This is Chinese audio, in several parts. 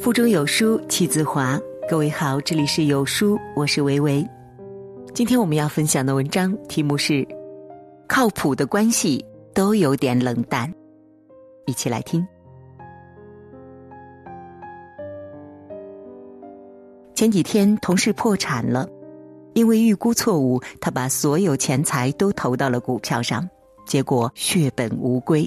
腹中有书气自华。各位好，这里是有书，我是维维。今天我们要分享的文章题目是：靠谱的关系都有点冷淡。一起来听。前几天同事破产了，因为预估错误，他把所有钱财都投到了股票上，结果血本无归。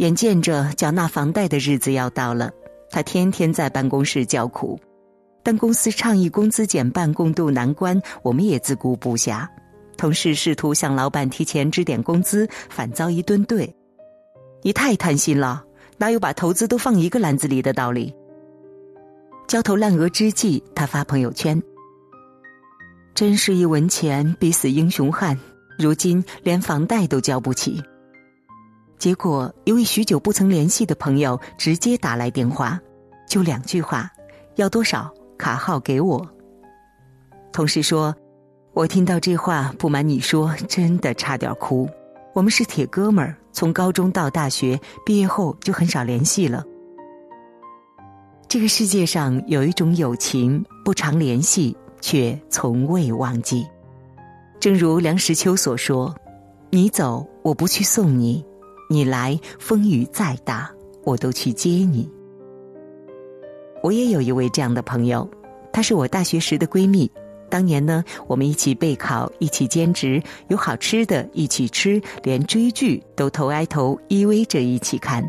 眼见着缴纳房贷的日子要到了。他天天在办公室叫苦，但公司倡议工资减半共度难关，我们也自顾不暇。同事试图向老板提前支点工资，反遭一顿怼：“你太贪心了，哪有把投资都放一个篮子里的道理？”焦头烂额之际，他发朋友圈：“真是一文钱逼死英雄汉，如今连房贷都交不起。”结果，一位许久不曾联系的朋友直接打来电话，就两句话：“要多少？卡号给我。”同事说：“我听到这话，不瞒你说，真的差点哭。我们是铁哥们儿，从高中到大学毕业后就很少联系了。这个世界上有一种友情，不常联系，却从未忘记。正如梁实秋所说：‘你走，我不去送你。’”你来，风雨再大，我都去接你。我也有一位这样的朋友，她是我大学时的闺蜜。当年呢，我们一起备考，一起兼职，有好吃的一起吃，连追剧都头挨头依偎着一起看。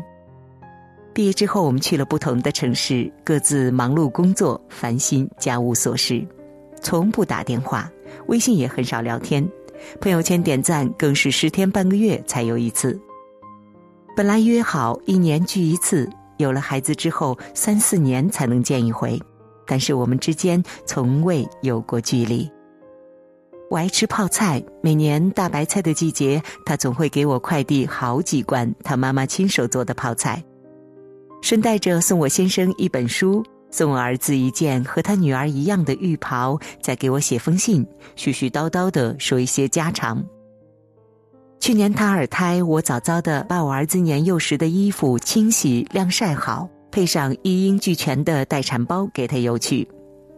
毕业之后，我们去了不同的城市，各自忙碌工作，烦心家务琐事，从不打电话，微信也很少聊天，朋友圈点赞更是十天半个月才有一次。本来约好一年聚一次，有了孩子之后三四年才能见一回，但是我们之间从未有过距离。我爱吃泡菜，每年大白菜的季节，他总会给我快递好几罐他妈妈亲手做的泡菜，顺带着送我先生一本书，送我儿子一件和他女儿一样的浴袍，再给我写封信，絮絮叨叨的说一些家常。去年他二胎，我早早的把我儿子年幼时的衣服清洗晾晒好，配上一应俱全的待产包给他邮去。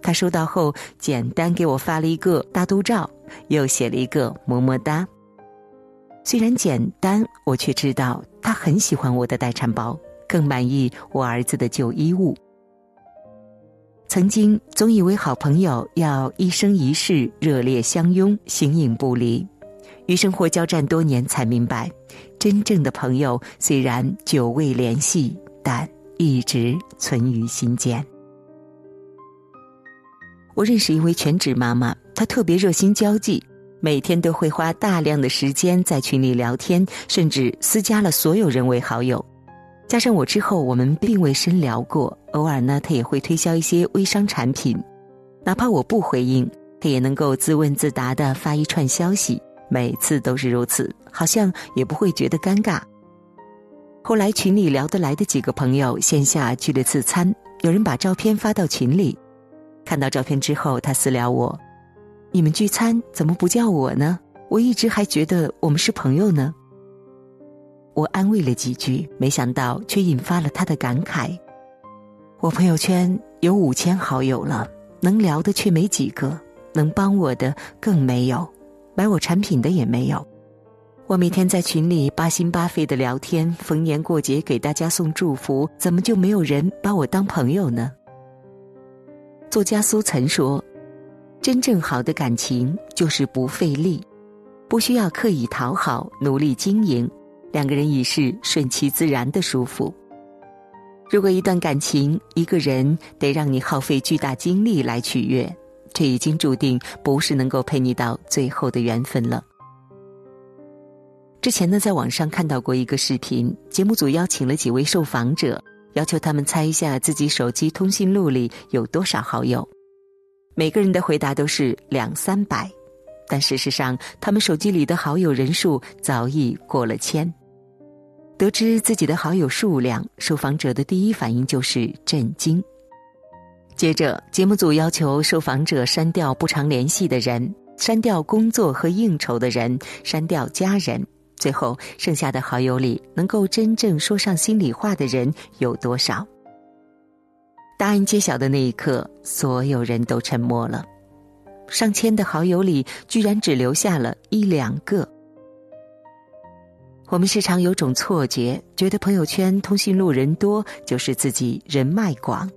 他收到后，简单给我发了一个大肚照，又写了一个么么哒。虽然简单，我却知道他很喜欢我的待产包，更满意我儿子的旧衣物。曾经总以为好朋友要一生一世热烈相拥，形影不离。与生活交战多年，才明白，真正的朋友虽然久未联系，但一直存于心间。我认识一位全职妈妈，她特别热心交际，每天都会花大量的时间在群里聊天，甚至私加了所有人为好友。加上我之后，我们并未深聊过。偶尔呢，她也会推销一些微商产品，哪怕我不回应，她也能够自问自答的发一串消息。每次都是如此，好像也不会觉得尴尬。后来群里聊得来的几个朋友线下聚了次餐，有人把照片发到群里，看到照片之后，他私聊我：“你们聚餐怎么不叫我呢？我一直还觉得我们是朋友呢。”我安慰了几句，没想到却引发了他的感慨：“我朋友圈有五千好友了，能聊的却没几个，能帮我的更没有。”买我产品的也没有，我每天在群里八心八肺的聊天，逢年过节给大家送祝福，怎么就没有人把我当朋友呢？作家苏岑说：“真正好的感情就是不费力，不需要刻意讨好、努力经营，两个人已是顺其自然的舒服。如果一段感情，一个人得让你耗费巨大精力来取悦。”这已经注定不是能够陪你到最后的缘分了。之前呢，在网上看到过一个视频，节目组邀请了几位受访者，要求他们猜一下自己手机通讯录里有多少好友。每个人的回答都是两三百，但事实上，他们手机里的好友人数早已过了千。得知自己的好友数量，受访者的第一反应就是震惊。接着，节目组要求受访者删掉不常联系的人，删掉工作和应酬的人，删掉家人。最后，剩下的好友里，能够真正说上心里话的人有多少？答案揭晓的那一刻，所有人都沉默了。上千的好友里，居然只留下了一两个。我们时常有种错觉，觉得朋友圈通讯录人多就是自己人脉广。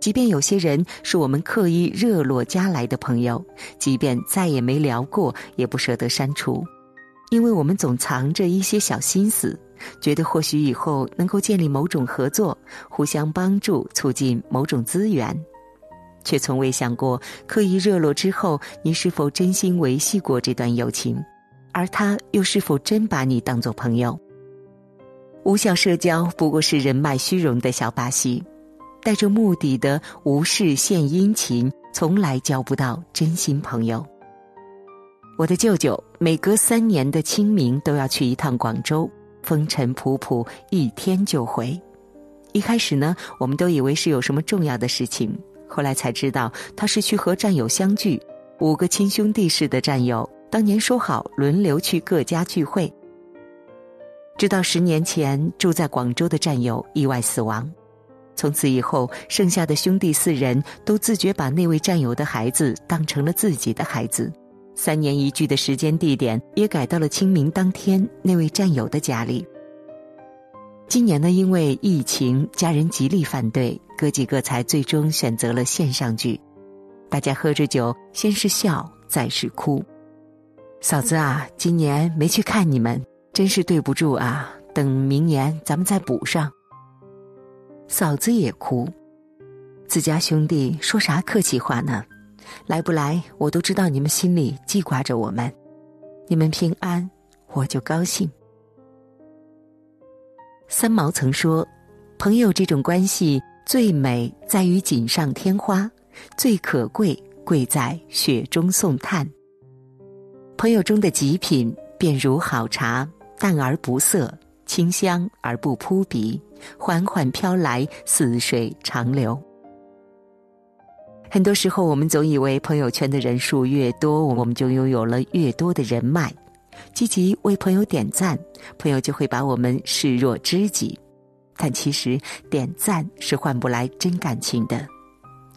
即便有些人是我们刻意热络加来的朋友，即便再也没聊过，也不舍得删除，因为我们总藏着一些小心思，觉得或许以后能够建立某种合作，互相帮助，促进某种资源，却从未想过刻意热络之后，你是否真心维系过这段友情，而他又是否真把你当作朋友？无效社交不过是人脉虚荣的小把戏。带着目的的无事献殷勤，从来交不到真心朋友。我的舅舅每隔三年的清明都要去一趟广州，风尘仆仆，一天就回。一开始呢，我们都以为是有什么重要的事情，后来才知道他是去和战友相聚。五个亲兄弟似的战友，当年说好轮流去各家聚会，直到十年前住在广州的战友意外死亡。从此以后，剩下的兄弟四人都自觉把那位战友的孩子当成了自己的孩子。三年一聚的时间地点也改到了清明当天那位战友的家里。今年呢，因为疫情，家人极力反对，哥几个才最终选择了线上聚。大家喝着酒，先是笑，再是哭。嫂子啊，今年没去看你们，真是对不住啊！等明年咱们再补上。嫂子也哭，自家兄弟说啥客气话呢？来不来，我都知道你们心里记挂着我们，你们平安，我就高兴。三毛曾说：“朋友这种关系最美在于锦上添花，最可贵贵在雪中送炭。朋友中的极品，便如好茶，淡而不涩。”清香而不扑鼻，缓缓飘来，似水长流。很多时候，我们总以为朋友圈的人数越多，我们就拥有了越多的人脉。积极为朋友点赞，朋友就会把我们视若知己。但其实，点赞是换不来真感情的，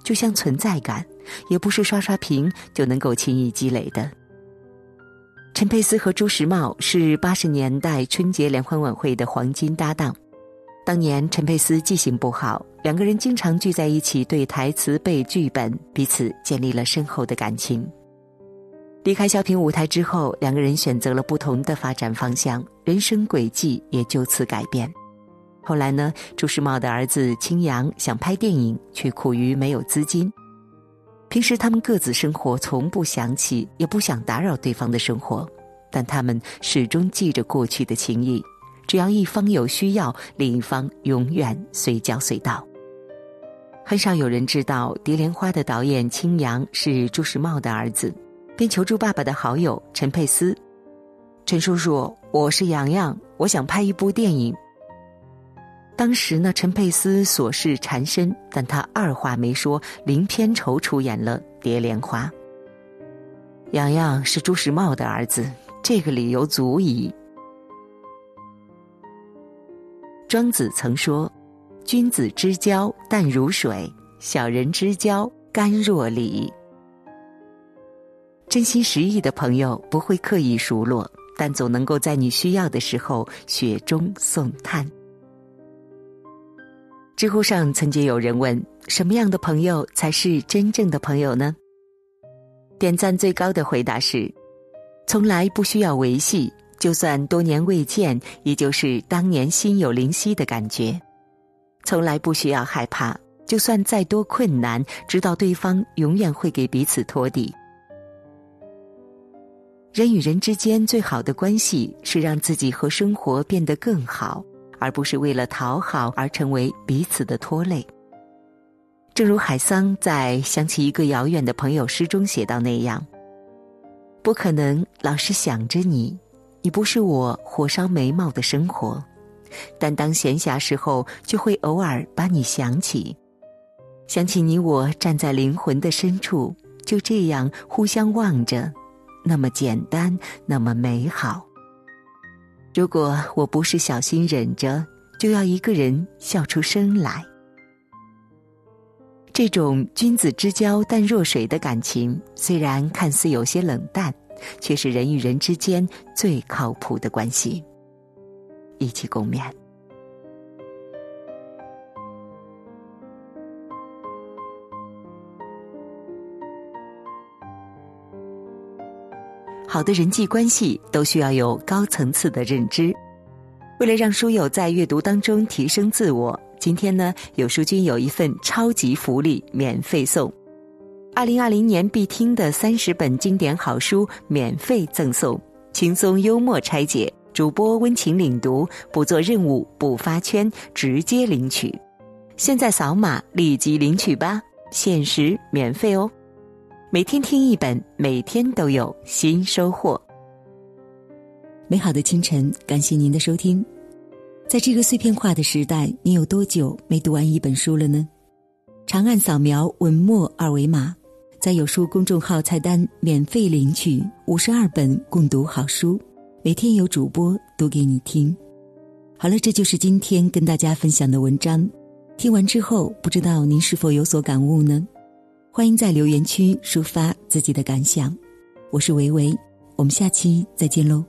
就像存在感，也不是刷刷屏就能够轻易积累的。陈佩斯和朱时茂是八十年代春节联欢晚会的黄金搭档。当年陈佩斯记性不好，两个人经常聚在一起对台词、背剧本，彼此建立了深厚的感情。离开小品舞台之后，两个人选择了不同的发展方向，人生轨迹也就此改变。后来呢，朱时茂的儿子青阳想拍电影，却苦于没有资金。平时他们各自生活，从不想起，也不想打扰对方的生活，但他们始终记着过去的情谊。只要一方有需要，另一方永远随叫随到。很少有人知道，《蝶莲花》的导演青阳是朱时茂的儿子，便求助爸爸的好友陈佩斯：“陈叔叔，我是洋洋，我想拍一部电影。”当时呢，陈佩斯琐事缠身，但他二话没说，零片酬出演了《蝶莲花》。洋洋是朱时茂的儿子，这个理由足矣。庄子曾说：“君子之交淡如水，小人之交甘若醴。”真心实意的朋友不会刻意熟络，但总能够在你需要的时候雪中送炭。知乎上曾经有人问：“什么样的朋友才是真正的朋友呢？”点赞最高的回答是：“从来不需要维系，就算多年未见，依旧是当年心有灵犀的感觉；从来不需要害怕，就算再多困难，知道对方永远会给彼此托底。人与人之间最好的关系，是让自己和生活变得更好。”而不是为了讨好而成为彼此的拖累。正如海桑在《想起一个遥远的朋友》诗中写到那样：“不可能老是想着你，你不是我火烧眉毛的生活，但当闲暇时候，就会偶尔把你想起，想起你我站在灵魂的深处，就这样互相望着，那么简单，那么美好。”如果我不是小心忍着，就要一个人笑出声来。这种君子之交淡若水的感情，虽然看似有些冷淡，却是人与人之间最靠谱的关系。一起共勉。好的人际关系都需要有高层次的认知。为了让书友在阅读当中提升自我，今天呢，有书君有一份超级福利免费送：二零二零年必听的三十本经典好书免费赠送，轻松幽默拆解，主播温情领读，不做任务，不发圈，直接领取。现在扫码立即领取吧，限时免费哦。每天听一本，每天都有新收获。美好的清晨，感谢您的收听。在这个碎片化的时代，你有多久没读完一本书了呢？长按扫描文末二维码，在有书公众号菜单免费领取五十二本共读好书，每天有主播读给你听。好了，这就是今天跟大家分享的文章。听完之后，不知道您是否有所感悟呢？欢迎在留言区抒发自己的感想，我是维维，我们下期再见喽。